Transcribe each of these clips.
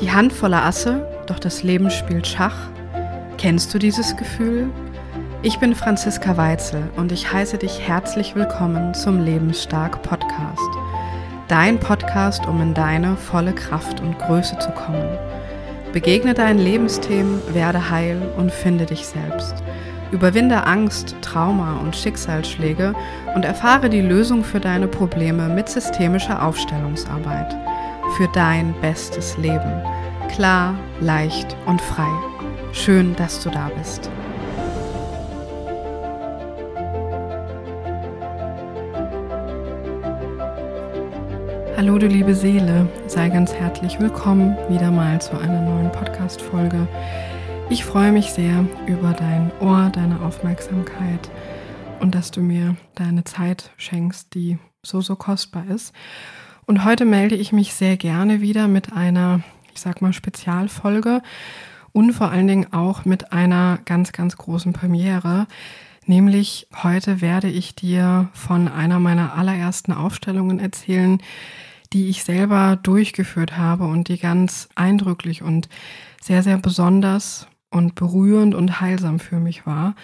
Die Hand voller Asse, doch das Leben spielt Schach. Kennst du dieses Gefühl? Ich bin Franziska Weitzel und ich heiße dich herzlich willkommen zum Lebensstark Podcast. Dein Podcast, um in deine volle Kraft und Größe zu kommen. Begegne deinen Lebensthemen, werde heil und finde dich selbst. Überwinde Angst, Trauma und Schicksalsschläge und erfahre die Lösung für deine Probleme mit systemischer Aufstellungsarbeit für dein bestes Leben. Klar, leicht und frei. Schön, dass du da bist. Hallo du liebe Seele, sei ganz herzlich willkommen wieder mal zu einer neuen Podcast-Folge. Ich freue mich sehr über dein Ohr, deine Aufmerksamkeit und dass du mir deine Zeit schenkst, die so, so kostbar ist. Und heute melde ich mich sehr gerne wieder mit einer, ich sag mal, Spezialfolge und vor allen Dingen auch mit einer ganz, ganz großen Premiere. Nämlich heute werde ich dir von einer meiner allerersten Aufstellungen erzählen, die ich selber durchgeführt habe und die ganz eindrücklich und sehr, sehr besonders und berührend und heilsam für mich war,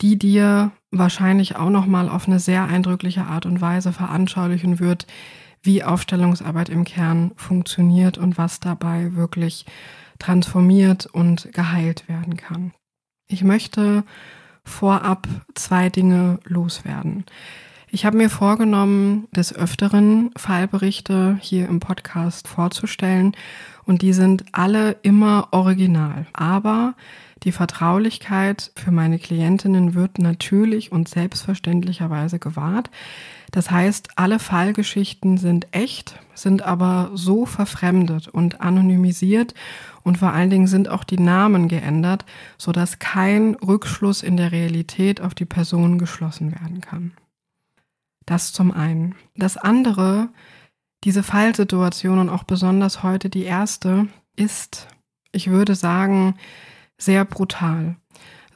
die dir wahrscheinlich auch nochmal auf eine sehr eindrückliche Art und Weise veranschaulichen wird, wie Aufstellungsarbeit im Kern funktioniert und was dabei wirklich transformiert und geheilt werden kann. Ich möchte vorab zwei Dinge loswerden. Ich habe mir vorgenommen, des Öfteren Fallberichte hier im Podcast vorzustellen und die sind alle immer original. Aber die Vertraulichkeit für meine Klientinnen wird natürlich und selbstverständlicherweise gewahrt. Das heißt, alle Fallgeschichten sind echt, sind aber so verfremdet und anonymisiert und vor allen Dingen sind auch die Namen geändert, sodass kein Rückschluss in der Realität auf die Person geschlossen werden kann. Das zum einen. Das andere, diese Fallsituation und auch besonders heute die erste, ist, ich würde sagen, sehr brutal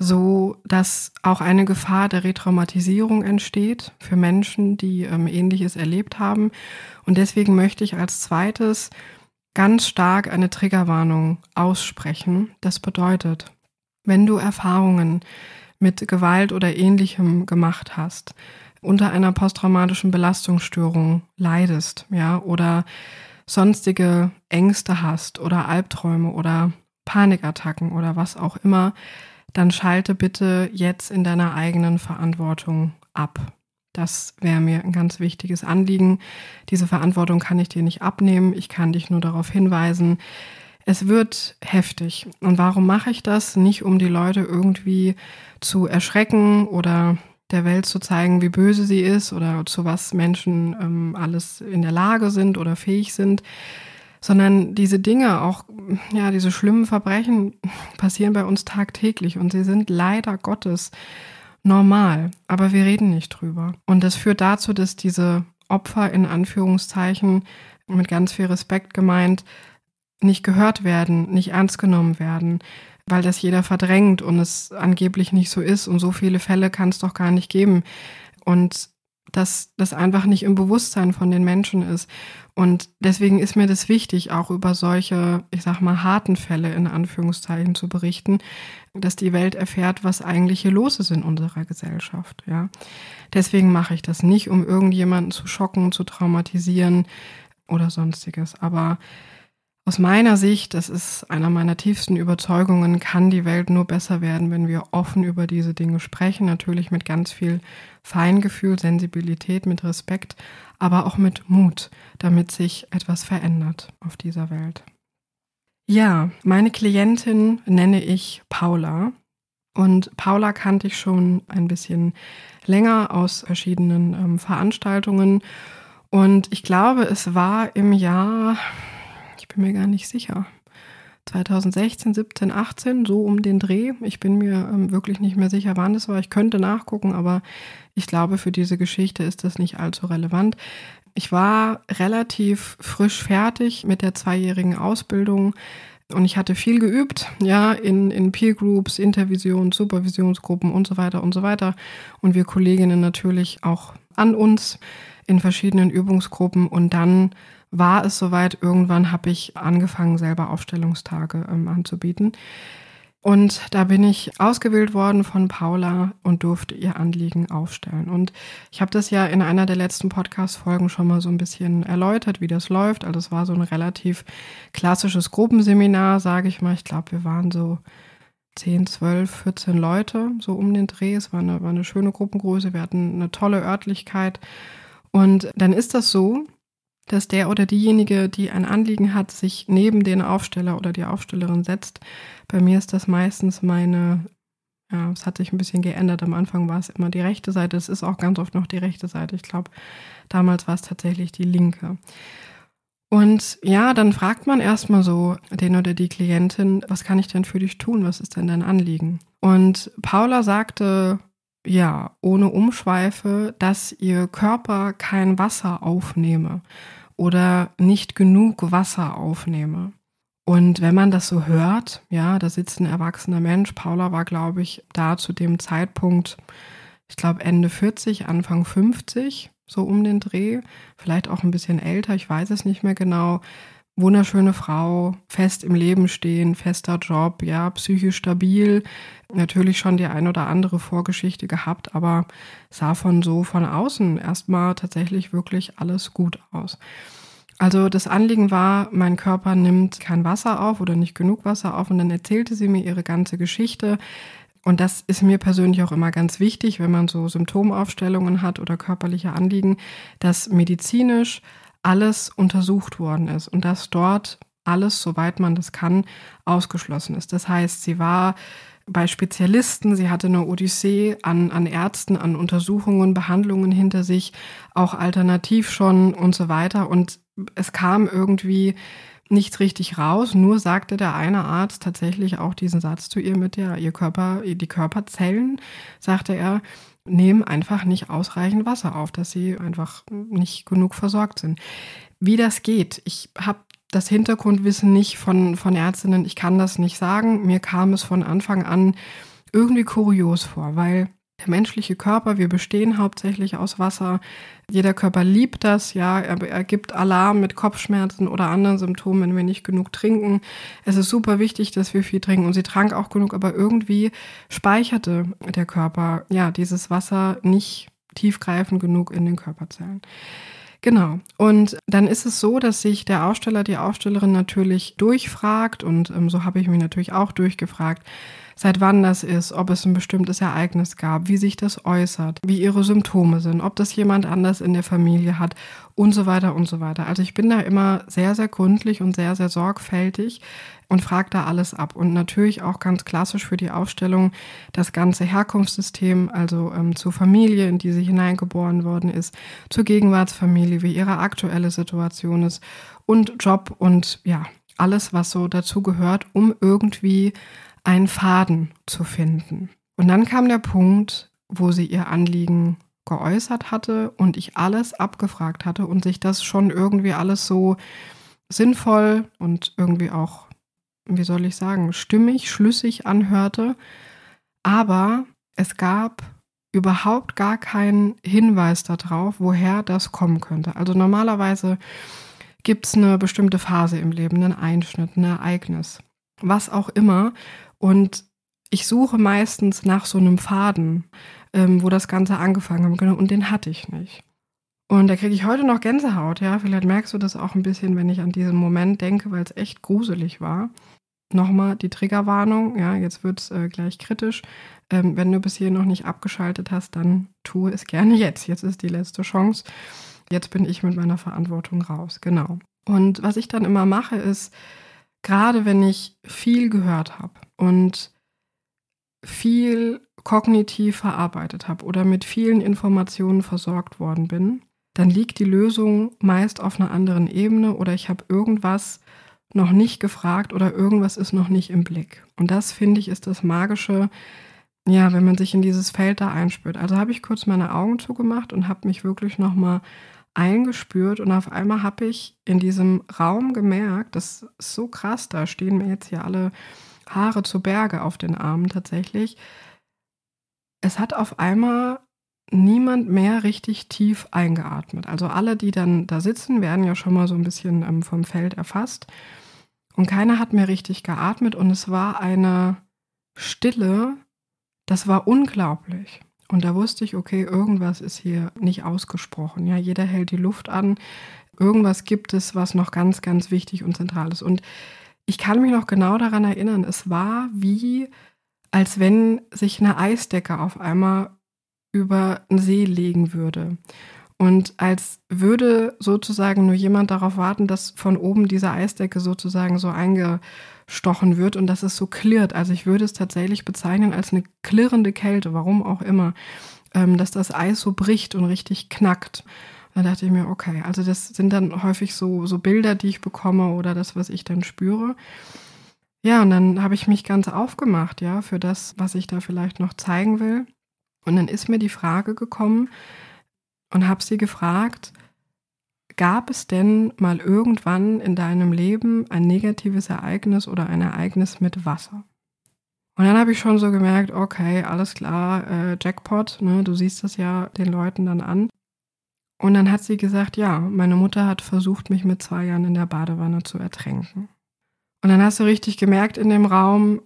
so dass auch eine Gefahr der Retraumatisierung entsteht für Menschen, die ähm, ähnliches erlebt haben. Und deswegen möchte ich als zweites ganz stark eine Triggerwarnung aussprechen. Das bedeutet, wenn du Erfahrungen mit Gewalt oder ähnlichem gemacht hast, unter einer posttraumatischen Belastungsstörung leidest, ja, oder sonstige Ängste hast oder Albträume oder Panikattacken oder was auch immer, dann schalte bitte jetzt in deiner eigenen Verantwortung ab. Das wäre mir ein ganz wichtiges Anliegen. Diese Verantwortung kann ich dir nicht abnehmen. Ich kann dich nur darauf hinweisen. Es wird heftig. Und warum mache ich das? Nicht um die Leute irgendwie zu erschrecken oder der Welt zu zeigen, wie böse sie ist oder zu was Menschen ähm, alles in der Lage sind oder fähig sind, sondern diese Dinge, auch ja, diese schlimmen Verbrechen passieren bei uns tagtäglich und sie sind leider Gottes normal, aber wir reden nicht drüber. Und das führt dazu, dass diese Opfer in Anführungszeichen mit ganz viel Respekt gemeint nicht gehört werden, nicht ernst genommen werden, weil das jeder verdrängt und es angeblich nicht so ist und so viele Fälle kann es doch gar nicht geben. Und dass das einfach nicht im Bewusstsein von den Menschen ist. Und deswegen ist mir das wichtig, auch über solche, ich sag mal, harten Fälle in Anführungszeichen zu berichten, dass die Welt erfährt, was eigentlich hier los ist in unserer Gesellschaft. Ja. Deswegen mache ich das nicht, um irgendjemanden zu schocken, zu traumatisieren oder sonstiges. Aber aus meiner Sicht, das ist einer meiner tiefsten Überzeugungen, kann die Welt nur besser werden, wenn wir offen über diese Dinge sprechen. Natürlich mit ganz viel Feingefühl, Sensibilität, mit Respekt, aber auch mit Mut, damit sich etwas verändert auf dieser Welt. Ja, meine Klientin nenne ich Paula. Und Paula kannte ich schon ein bisschen länger aus verschiedenen ähm, Veranstaltungen. Und ich glaube, es war im Jahr bin mir gar nicht sicher. 2016, 17, 18, so um den Dreh. Ich bin mir ähm, wirklich nicht mehr sicher, wann es war. Ich könnte nachgucken, aber ich glaube, für diese Geschichte ist das nicht allzu relevant. Ich war relativ frisch fertig mit der zweijährigen Ausbildung und ich hatte viel geübt, ja, in, in Peer Groups, Intervisions, Supervisionsgruppen und so weiter und so weiter. Und wir Kolleginnen natürlich auch an uns in verschiedenen Übungsgruppen und dann war es soweit. Irgendwann habe ich angefangen, selber Aufstellungstage ähm, anzubieten. Und da bin ich ausgewählt worden von Paula und durfte ihr Anliegen aufstellen. Und ich habe das ja in einer der letzten Podcast-Folgen schon mal so ein bisschen erläutert, wie das läuft. Also es war so ein relativ klassisches Gruppenseminar, sage ich mal. Ich glaube, wir waren so 10, 12, 14 Leute, so um den Dreh. Es war eine, war eine schöne Gruppengröße. Wir hatten eine tolle Örtlichkeit. Und dann ist das so, dass der oder diejenige, die ein Anliegen hat, sich neben den Aufsteller oder die Aufstellerin setzt. Bei mir ist das meistens meine, ja, es hat sich ein bisschen geändert. Am Anfang war es immer die rechte Seite, es ist auch ganz oft noch die rechte Seite. Ich glaube, damals war es tatsächlich die linke. Und ja, dann fragt man erstmal so den oder die Klientin, was kann ich denn für dich tun? Was ist denn dein Anliegen? Und Paula sagte ja, ohne Umschweife, dass ihr Körper kein Wasser aufnehme oder nicht genug Wasser aufnehme. Und wenn man das so hört, ja, da sitzt ein erwachsener Mensch. Paula war, glaube ich, da zu dem Zeitpunkt, ich glaube Ende 40, Anfang 50, so um den Dreh. Vielleicht auch ein bisschen älter, ich weiß es nicht mehr genau wunderschöne Frau, fest im Leben stehen, fester Job, ja, psychisch stabil, natürlich schon die ein oder andere Vorgeschichte gehabt, aber sah von so von außen erstmal tatsächlich wirklich alles gut aus. Also das Anliegen war, mein Körper nimmt kein Wasser auf oder nicht genug Wasser auf und dann erzählte sie mir ihre ganze Geschichte. Und das ist mir persönlich auch immer ganz wichtig, wenn man so Symptomaufstellungen hat oder körperliche Anliegen, dass medizinisch alles untersucht worden ist und dass dort alles, soweit man das kann, ausgeschlossen ist. Das heißt, sie war bei Spezialisten, sie hatte eine Odyssee an, an Ärzten, an Untersuchungen, Behandlungen hinter sich, auch alternativ schon und so weiter. Und es kam irgendwie nichts richtig raus. Nur sagte der eine Arzt tatsächlich auch diesen Satz zu ihr mit der, ihr Körper, die Körperzellen, sagte er, nehmen einfach nicht ausreichend Wasser auf, dass sie einfach nicht genug versorgt sind. Wie das geht, ich habe das Hintergrundwissen nicht von, von Ärztinnen, ich kann das nicht sagen. Mir kam es von Anfang an irgendwie kurios vor, weil der menschliche Körper, wir bestehen hauptsächlich aus Wasser. Jeder Körper liebt das, ja, er, er gibt Alarm mit Kopfschmerzen oder anderen Symptomen, wenn wir nicht genug trinken. Es ist super wichtig, dass wir viel trinken und sie trank auch genug, aber irgendwie speicherte der Körper ja dieses Wasser nicht tiefgreifend genug in den Körperzellen. Genau. Und dann ist es so, dass sich der Aussteller, die Ausstellerin natürlich durchfragt und ähm, so habe ich mich natürlich auch durchgefragt, seit wann das ist, ob es ein bestimmtes Ereignis gab, wie sich das äußert, wie ihre Symptome sind, ob das jemand anders in der Familie hat und so weiter und so weiter. Also ich bin da immer sehr, sehr gründlich und sehr, sehr sorgfältig und frage da alles ab. Und natürlich auch ganz klassisch für die Aufstellung das ganze Herkunftssystem, also ähm, zur Familie, in die sie hineingeboren worden ist, zur Gegenwartsfamilie, wie ihre aktuelle Situation ist und Job und ja, alles, was so dazu gehört, um irgendwie einen Faden zu finden. Und dann kam der Punkt, wo sie ihr Anliegen geäußert hatte und ich alles abgefragt hatte und sich das schon irgendwie alles so sinnvoll und irgendwie auch, wie soll ich sagen, stimmig, schlüssig anhörte. Aber es gab überhaupt gar keinen Hinweis darauf, woher das kommen könnte. Also normalerweise gibt es eine bestimmte Phase im Leben, einen Einschnitt, ein Ereignis, was auch immer. Und ich suche meistens nach so einem Faden, ähm, wo das Ganze angefangen hat. Und den hatte ich nicht. Und da kriege ich heute noch Gänsehaut, ja. Vielleicht merkst du das auch ein bisschen, wenn ich an diesen Moment denke, weil es echt gruselig war. Nochmal die Triggerwarnung, ja, jetzt wird es äh, gleich kritisch. Ähm, wenn du bis hier noch nicht abgeschaltet hast, dann tue es gerne jetzt. Jetzt ist die letzte Chance. Jetzt bin ich mit meiner Verantwortung raus, genau. Und was ich dann immer mache, ist, gerade wenn ich viel gehört habe und viel kognitiv verarbeitet habe oder mit vielen Informationen versorgt worden bin, dann liegt die Lösung meist auf einer anderen Ebene oder ich habe irgendwas noch nicht gefragt oder irgendwas ist noch nicht im Blick. Und das finde ich ist das Magische, ja, wenn man sich in dieses Feld da einspürt. Also habe ich kurz meine Augen zugemacht und habe mich wirklich nochmal eingespürt und auf einmal habe ich in diesem Raum gemerkt, das ist so krass, da stehen mir jetzt hier alle Haare zu Berge auf den Armen tatsächlich. Es hat auf einmal niemand mehr richtig tief eingeatmet. Also alle, die dann da sitzen, werden ja schon mal so ein bisschen ähm, vom Feld erfasst. Und keiner hat mehr richtig geatmet und es war eine Stille, das war unglaublich. Und da wusste ich, okay, irgendwas ist hier nicht ausgesprochen. Ja, jeder hält die Luft an. Irgendwas gibt es, was noch ganz, ganz wichtig und zentral ist. Und ich kann mich noch genau daran erinnern, es war wie, als wenn sich eine Eisdecke auf einmal über den See legen würde. Und als würde sozusagen nur jemand darauf warten, dass von oben diese Eisdecke sozusagen so eingestochen wird und dass es so klirrt. Also ich würde es tatsächlich bezeichnen als eine klirrende Kälte, warum auch immer, ähm, dass das Eis so bricht und richtig knackt. Da dachte ich mir, okay, also das sind dann häufig so, so Bilder, die ich bekomme oder das, was ich dann spüre. Ja, und dann habe ich mich ganz aufgemacht, ja, für das, was ich da vielleicht noch zeigen will. Und dann ist mir die Frage gekommen, und habe sie gefragt, gab es denn mal irgendwann in deinem Leben ein negatives Ereignis oder ein Ereignis mit Wasser? Und dann habe ich schon so gemerkt, okay, alles klar, äh, Jackpot, ne, du siehst das ja den Leuten dann an. Und dann hat sie gesagt, ja, meine Mutter hat versucht, mich mit zwei Jahren in der Badewanne zu ertränken. Und dann hast du richtig gemerkt in dem Raum,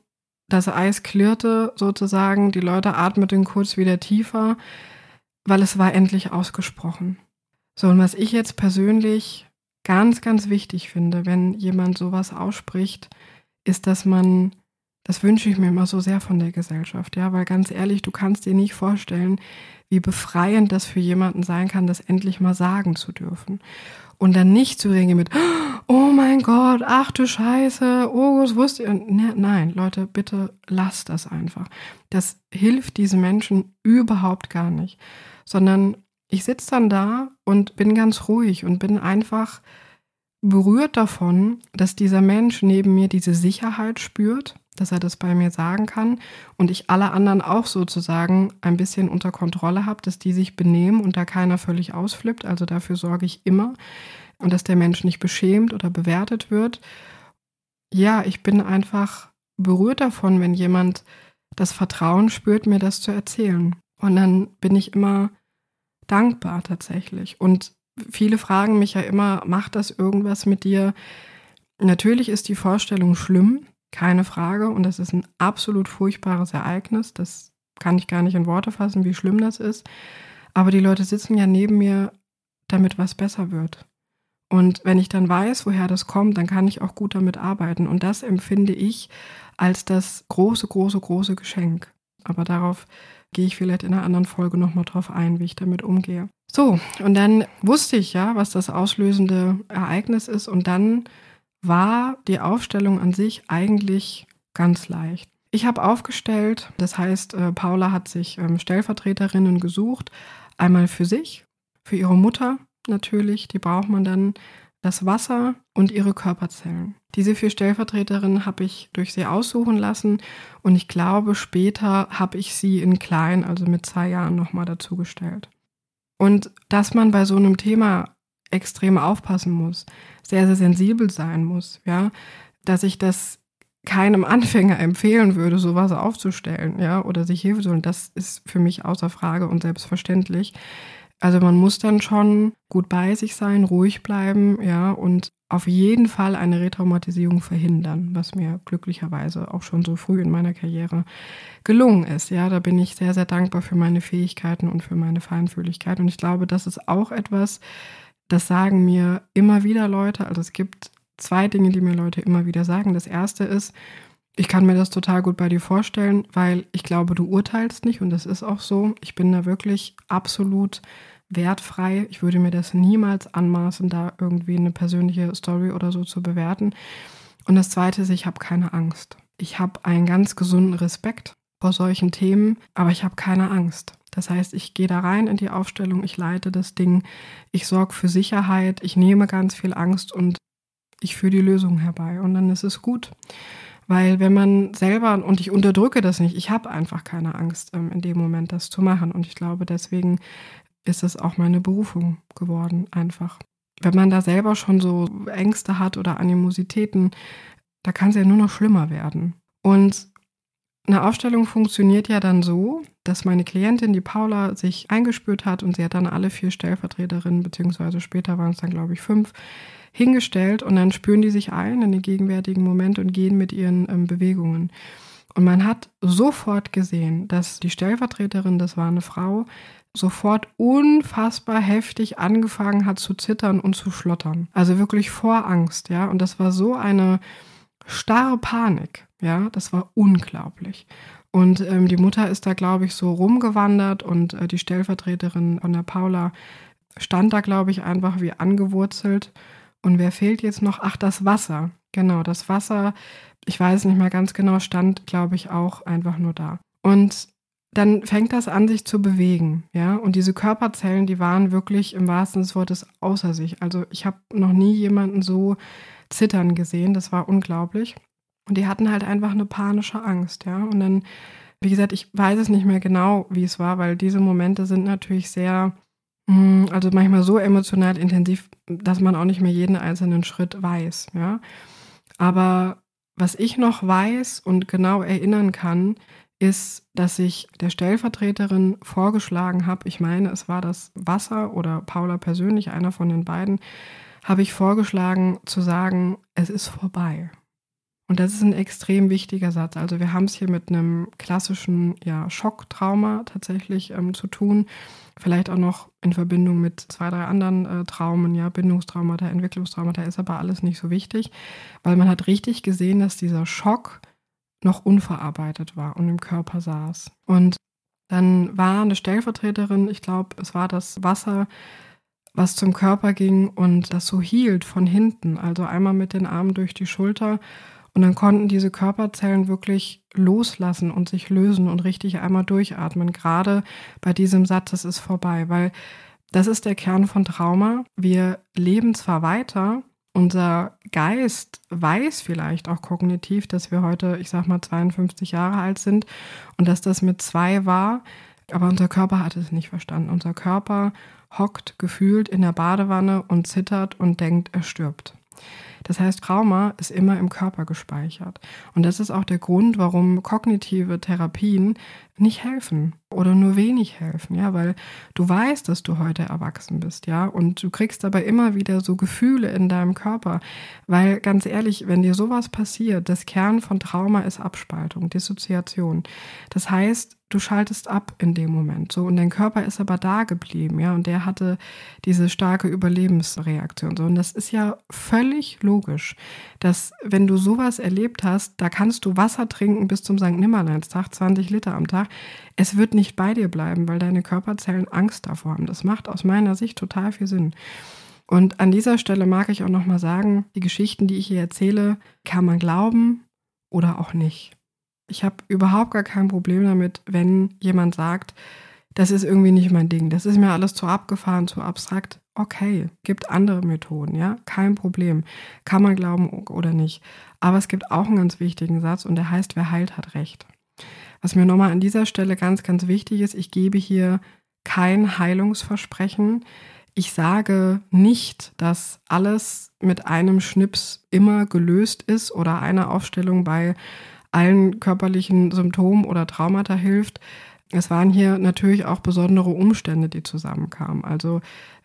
das Eis klirrte sozusagen, die Leute atmeten kurz wieder tiefer weil es war endlich ausgesprochen. So, und was ich jetzt persönlich ganz, ganz wichtig finde, wenn jemand sowas ausspricht, ist, dass man, das wünsche ich mir immer so sehr von der Gesellschaft, ja, weil ganz ehrlich, du kannst dir nicht vorstellen, wie befreiend das für jemanden sein kann, das endlich mal sagen zu dürfen. Und dann nicht zu reagieren mit, oh mein Gott, ach du Scheiße, was wusste ihr? Ne, nein, Leute, bitte lasst das einfach. Das hilft diesen Menschen überhaupt gar nicht sondern ich sitze dann da und bin ganz ruhig und bin einfach berührt davon, dass dieser Mensch neben mir diese Sicherheit spürt, dass er das bei mir sagen kann und ich alle anderen auch sozusagen ein bisschen unter Kontrolle habe, dass die sich benehmen und da keiner völlig ausflippt. Also dafür sorge ich immer und dass der Mensch nicht beschämt oder bewertet wird. Ja, ich bin einfach berührt davon, wenn jemand das Vertrauen spürt, mir das zu erzählen. Und dann bin ich immer dankbar tatsächlich. Und viele fragen mich ja immer, macht das irgendwas mit dir? Natürlich ist die Vorstellung schlimm, keine Frage. Und das ist ein absolut furchtbares Ereignis. Das kann ich gar nicht in Worte fassen, wie schlimm das ist. Aber die Leute sitzen ja neben mir, damit was besser wird. Und wenn ich dann weiß, woher das kommt, dann kann ich auch gut damit arbeiten. Und das empfinde ich als das große, große, große Geschenk. Aber darauf gehe ich vielleicht in einer anderen Folge nochmal drauf ein, wie ich damit umgehe. So, und dann wusste ich ja, was das auslösende Ereignis ist. Und dann war die Aufstellung an sich eigentlich ganz leicht. Ich habe aufgestellt, das heißt, äh, Paula hat sich ähm, Stellvertreterinnen gesucht, einmal für sich, für ihre Mutter natürlich, die braucht man dann das Wasser und ihre Körperzellen. Diese vier Stellvertreterinnen habe ich durch sie aussuchen lassen und ich glaube, später habe ich sie in klein, also mit zwei Jahren nochmal dazugestellt. Und dass man bei so einem Thema extrem aufpassen muss, sehr, sehr sensibel sein muss, ja, dass ich das keinem Anfänger empfehlen würde, sowas aufzustellen, ja, oder sich Hilfe zu holen, das ist für mich außer Frage und selbstverständlich. Also man muss dann schon gut bei sich sein, ruhig bleiben, ja, und auf jeden Fall eine Retraumatisierung verhindern, was mir glücklicherweise auch schon so früh in meiner Karriere gelungen ist. Ja, da bin ich sehr, sehr dankbar für meine Fähigkeiten und für meine Feinfühligkeit. Und ich glaube, das ist auch etwas, das sagen mir immer wieder Leute. Also es gibt zwei Dinge, die mir Leute immer wieder sagen. Das erste ist, ich kann mir das total gut bei dir vorstellen, weil ich glaube, du urteilst nicht und das ist auch so. Ich bin da wirklich absolut wertfrei. Ich würde mir das niemals anmaßen, da irgendwie eine persönliche Story oder so zu bewerten. Und das Zweite ist, ich habe keine Angst. Ich habe einen ganz gesunden Respekt vor solchen Themen, aber ich habe keine Angst. Das heißt, ich gehe da rein in die Aufstellung, ich leite das Ding, ich sorge für Sicherheit, ich nehme ganz viel Angst und ich führe die Lösung herbei und dann ist es gut. Weil wenn man selber, und ich unterdrücke das nicht, ich habe einfach keine Angst ähm, in dem Moment, das zu machen. Und ich glaube, deswegen ist es auch meine Berufung geworden, einfach. Wenn man da selber schon so Ängste hat oder Animositäten, da kann es ja nur noch schlimmer werden. Und eine Aufstellung funktioniert ja dann so, dass meine Klientin, die Paula, sich eingespürt hat und sie hat dann alle vier Stellvertreterinnen, beziehungsweise später waren es dann, glaube ich, fünf, hingestellt und dann spüren die sich ein in den gegenwärtigen Moment und gehen mit ihren ähm, Bewegungen. Und man hat sofort gesehen, dass die Stellvertreterin, das war eine Frau, sofort unfassbar heftig angefangen hat zu zittern und zu schlottern. Also wirklich vor Angst, ja. Und das war so eine starre Panik, ja. Das war unglaublich. Und ähm, die Mutter ist da, glaube ich, so rumgewandert und äh, die Stellvertreterin von der Paula stand da, glaube ich, einfach wie angewurzelt. Und wer fehlt jetzt noch? Ach, das Wasser. Genau, das Wasser, ich weiß nicht mehr ganz genau, stand, glaube ich, auch einfach nur da. Und dann fängt das an, sich zu bewegen, ja. Und diese Körperzellen, die waren wirklich im wahrsten des Wortes außer sich. Also ich habe noch nie jemanden so zittern gesehen. Das war unglaublich. Und die hatten halt einfach eine panische Angst, ja. Und dann, wie gesagt, ich weiß es nicht mehr genau, wie es war, weil diese Momente sind natürlich sehr, hm, also manchmal so emotional intensiv, dass man auch nicht mehr jeden einzelnen Schritt weiß, ja. Aber was ich noch weiß und genau erinnern kann, ist, dass ich der Stellvertreterin vorgeschlagen habe, ich meine, es war das Wasser oder Paula persönlich, einer von den beiden, habe ich vorgeschlagen zu sagen, es ist vorbei. Und das ist ein extrem wichtiger Satz. Also wir haben es hier mit einem klassischen ja, Schocktrauma tatsächlich ähm, zu tun. Vielleicht auch noch in Verbindung mit zwei, drei anderen äh, Traumen, ja, Bindungstraumata, Entwicklungstraumata, ist aber alles nicht so wichtig, weil man hat richtig gesehen, dass dieser Schock noch unverarbeitet war und im Körper saß. Und dann war eine Stellvertreterin, ich glaube, es war das Wasser, was zum Körper ging und das so hielt von hinten, also einmal mit den Armen durch die Schulter. Und dann konnten diese Körperzellen wirklich loslassen und sich lösen und richtig einmal durchatmen. Gerade bei diesem Satz, es ist vorbei, weil das ist der Kern von Trauma. Wir leben zwar weiter, unser Geist weiß vielleicht auch kognitiv, dass wir heute, ich sag mal, 52 Jahre alt sind und dass das mit zwei war, aber unser Körper hat es nicht verstanden. Unser Körper hockt gefühlt in der Badewanne und zittert und denkt, er stirbt. Das heißt, Trauma ist immer im Körper gespeichert. Und das ist auch der Grund, warum kognitive Therapien nicht helfen oder nur wenig helfen, ja, weil du weißt, dass du heute erwachsen bist, ja, und du kriegst dabei immer wieder so Gefühle in deinem Körper, weil ganz ehrlich, wenn dir sowas passiert, das Kern von Trauma ist Abspaltung, Dissoziation. Das heißt, du schaltest ab in dem Moment. So, und dein Körper ist aber da geblieben, ja, und der hatte diese starke Überlebensreaktion. So, und das ist ja völlig logisch, dass wenn du sowas erlebt hast, da kannst du Wasser trinken bis zum St. Nimmerleinstag, 20 Liter am Tag. Es wird nicht bei dir bleiben, weil deine Körperzellen Angst davor haben. Das macht aus meiner Sicht total viel Sinn. Und an dieser Stelle mag ich auch nochmal sagen, die Geschichten, die ich hier erzähle, kann man glauben oder auch nicht. Ich habe überhaupt gar kein Problem damit, wenn jemand sagt, das ist irgendwie nicht mein Ding, das ist mir alles zu abgefahren, zu abstrakt. Okay, gibt andere Methoden, ja, kein Problem. Kann man glauben oder nicht. Aber es gibt auch einen ganz wichtigen Satz und der heißt, wer heilt, hat Recht. Was mir nochmal an dieser Stelle ganz, ganz wichtig ist, ich gebe hier kein Heilungsversprechen. Ich sage nicht, dass alles mit einem Schnips immer gelöst ist oder eine Aufstellung bei allen körperlichen Symptomen oder Traumata hilft. Es waren hier natürlich auch besondere Umstände, die zusammenkamen. Also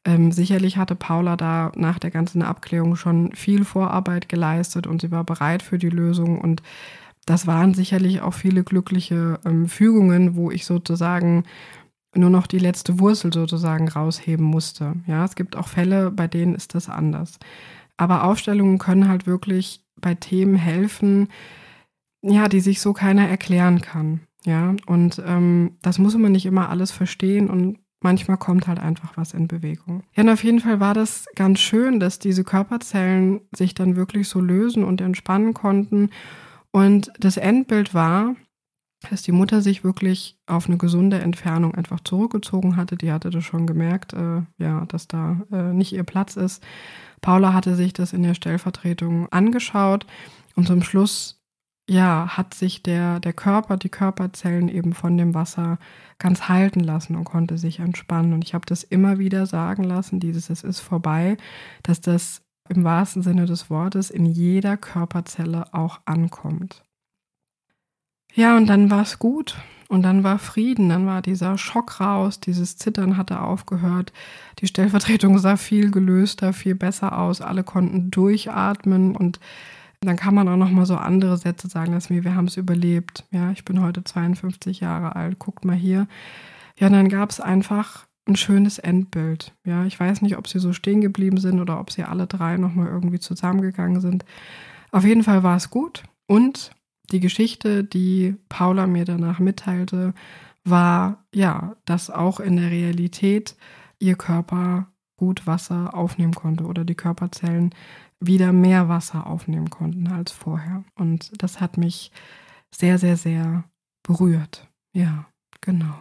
ähm, sicherlich hatte Paula da nach der ganzen Abklärung schon viel Vorarbeit geleistet und sie war bereit für die Lösung. Und das waren sicherlich auch viele glückliche ähm, Fügungen, wo ich sozusagen nur noch die letzte Wurzel sozusagen rausheben musste. Ja, es gibt auch Fälle, bei denen ist das anders. Aber Aufstellungen können halt wirklich bei Themen helfen, ja, die sich so keiner erklären kann. Ja, und ähm, das muss man nicht immer alles verstehen und manchmal kommt halt einfach was in Bewegung. Ja, und auf jeden Fall war das ganz schön, dass diese Körperzellen sich dann wirklich so lösen und entspannen konnten. Und das Endbild war, dass die Mutter sich wirklich auf eine gesunde Entfernung einfach zurückgezogen hatte. Die hatte das schon gemerkt, äh, ja, dass da äh, nicht ihr Platz ist. Paula hatte sich das in der Stellvertretung angeschaut und zum Schluss ja, hat sich der, der Körper, die Körperzellen eben von dem Wasser ganz halten lassen und konnte sich entspannen. Und ich habe das immer wieder sagen lassen, dieses Es ist vorbei, dass das im wahrsten Sinne des Wortes in jeder Körperzelle auch ankommt. Ja, und dann war es gut. Und dann war Frieden, dann war dieser Schock raus, dieses Zittern hatte aufgehört, die Stellvertretung sah viel gelöster, viel besser aus, alle konnten durchatmen und dann kann man auch noch mal so andere Sätze sagen, als mir, wir haben es überlebt. Ja, ich bin heute 52 Jahre alt, guckt mal hier. Ja, und dann gab es einfach ein schönes Endbild. Ja, ich weiß nicht, ob sie so stehen geblieben sind oder ob sie alle drei noch mal irgendwie zusammengegangen sind. Auf jeden Fall war es gut und die Geschichte, die Paula mir danach mitteilte, war ja, dass auch in der Realität ihr Körper gut Wasser aufnehmen konnte oder die Körperzellen wieder mehr Wasser aufnehmen konnten als vorher. Und das hat mich sehr, sehr, sehr berührt. Ja, genau.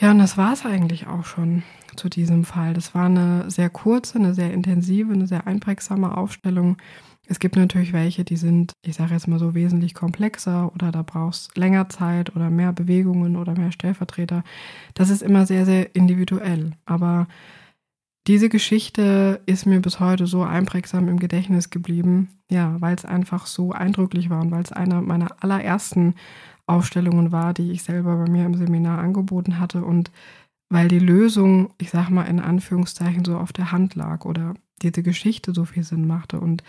Ja, und das war es eigentlich auch schon zu diesem Fall. Das war eine sehr kurze, eine sehr intensive, eine sehr einprägsame Aufstellung. Es gibt natürlich welche, die sind, ich sage jetzt mal so, wesentlich komplexer oder da brauchst länger Zeit oder mehr Bewegungen oder mehr Stellvertreter. Das ist immer sehr, sehr individuell. Aber diese Geschichte ist mir bis heute so einprägsam im Gedächtnis geblieben, ja, weil es einfach so eindrücklich war und weil es eine meiner allerersten Aufstellungen war, die ich selber bei mir im Seminar angeboten hatte und weil die Lösung, ich sag mal in Anführungszeichen, so auf der Hand lag oder diese Geschichte so viel Sinn machte. Und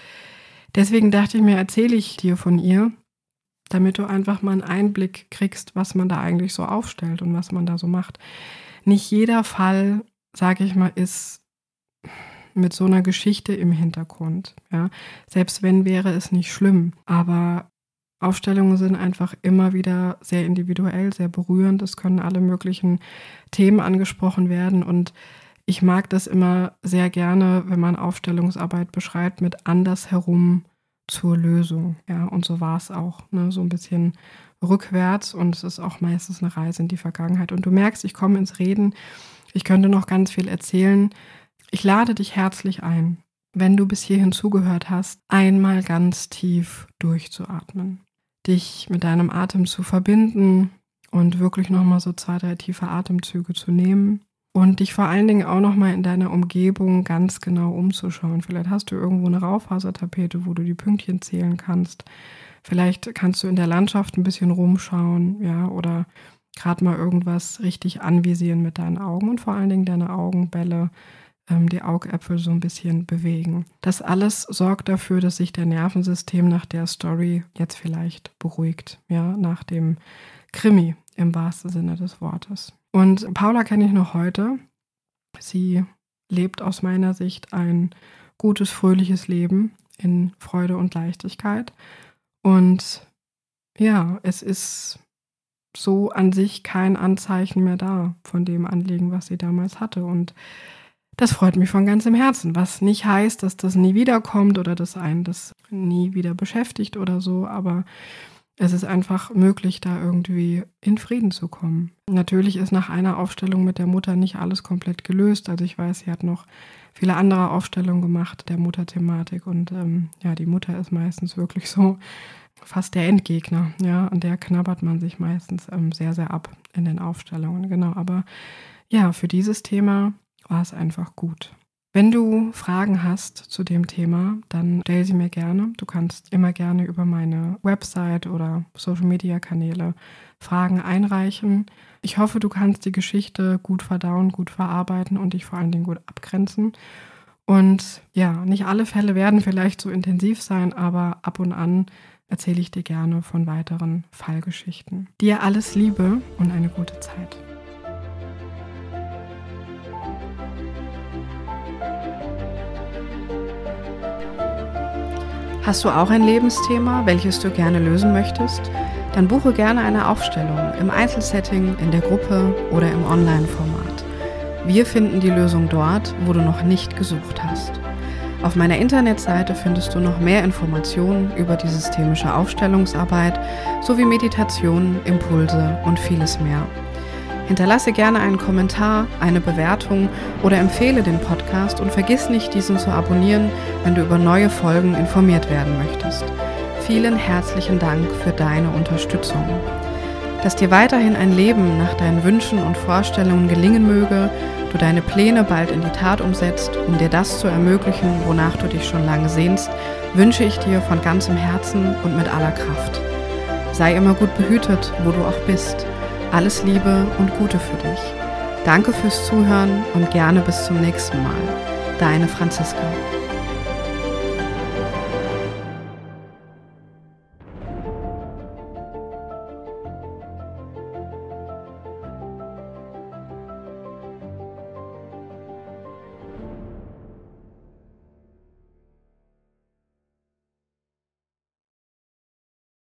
Deswegen dachte ich mir, erzähle ich dir von ihr, damit du einfach mal einen Einblick kriegst, was man da eigentlich so aufstellt und was man da so macht. Nicht jeder Fall, sage ich mal, ist mit so einer Geschichte im Hintergrund. Ja? Selbst wenn wäre es nicht schlimm, aber Aufstellungen sind einfach immer wieder sehr individuell, sehr berührend. Es können alle möglichen Themen angesprochen werden und ich mag das immer sehr gerne, wenn man Aufstellungsarbeit beschreibt, mit andersherum zur Lösung. Ja, und so war es auch. Ne? So ein bisschen rückwärts und es ist auch meistens eine Reise in die Vergangenheit. Und du merkst, ich komme ins Reden. Ich könnte noch ganz viel erzählen. Ich lade dich herzlich ein, wenn du bis hierhin zugehört hast, einmal ganz tief durchzuatmen. Dich mit deinem Atem zu verbinden und wirklich nochmal so zwei, drei tiefe Atemzüge zu nehmen und dich vor allen Dingen auch nochmal in deiner Umgebung ganz genau umzuschauen. Vielleicht hast du irgendwo eine Raufasertapete, wo du die Pünktchen zählen kannst. Vielleicht kannst du in der Landschaft ein bisschen rumschauen, ja, oder gerade mal irgendwas richtig anvisieren mit deinen Augen und vor allen Dingen deine Augenbälle, die Augäpfel so ein bisschen bewegen. Das alles sorgt dafür, dass sich der Nervensystem nach der Story jetzt vielleicht beruhigt, ja, nach dem Krimi im wahrsten Sinne des Wortes. Und Paula kenne ich noch heute. Sie lebt aus meiner Sicht ein gutes, fröhliches Leben in Freude und Leichtigkeit. Und ja, es ist so an sich kein Anzeichen mehr da von dem Anliegen, was sie damals hatte. Und das freut mich von ganzem Herzen, was nicht heißt, dass das nie wiederkommt oder dass einen das nie wieder beschäftigt oder so, aber es ist einfach möglich, da irgendwie in Frieden zu kommen. Natürlich ist nach einer Aufstellung mit der Mutter nicht alles komplett gelöst. Also ich weiß, sie hat noch viele andere Aufstellungen gemacht der Mutterthematik und ähm, ja, die Mutter ist meistens wirklich so fast der Endgegner, ja, und der knabbert man sich meistens ähm, sehr, sehr ab in den Aufstellungen, genau. Aber ja, für dieses Thema war es einfach gut. Wenn du Fragen hast zu dem Thema, dann stell sie mir gerne. Du kannst immer gerne über meine Website oder Social Media Kanäle Fragen einreichen. Ich hoffe, du kannst die Geschichte gut verdauen, gut verarbeiten und dich vor allen Dingen gut abgrenzen. Und ja, nicht alle Fälle werden vielleicht so intensiv sein, aber ab und an erzähle ich dir gerne von weiteren Fallgeschichten. Dir alles Liebe und eine gute Zeit. Hast du auch ein Lebensthema, welches du gerne lösen möchtest? Dann buche gerne eine Aufstellung im Einzelsetting, in der Gruppe oder im Online-Format. Wir finden die Lösung dort, wo du noch nicht gesucht hast. Auf meiner Internetseite findest du noch mehr Informationen über die systemische Aufstellungsarbeit sowie Meditationen, Impulse und vieles mehr. Hinterlasse gerne einen Kommentar, eine Bewertung oder empfehle den Podcast und vergiss nicht, diesen zu abonnieren, wenn du über neue Folgen informiert werden möchtest. Vielen herzlichen Dank für deine Unterstützung. Dass dir weiterhin ein Leben nach deinen Wünschen und Vorstellungen gelingen möge, du deine Pläne bald in die Tat umsetzt, um dir das zu ermöglichen, wonach du dich schon lange sehnst, wünsche ich dir von ganzem Herzen und mit aller Kraft. Sei immer gut behütet, wo du auch bist. Alles Liebe und Gute für dich. Danke fürs Zuhören und gerne bis zum nächsten Mal. Deine Franziska.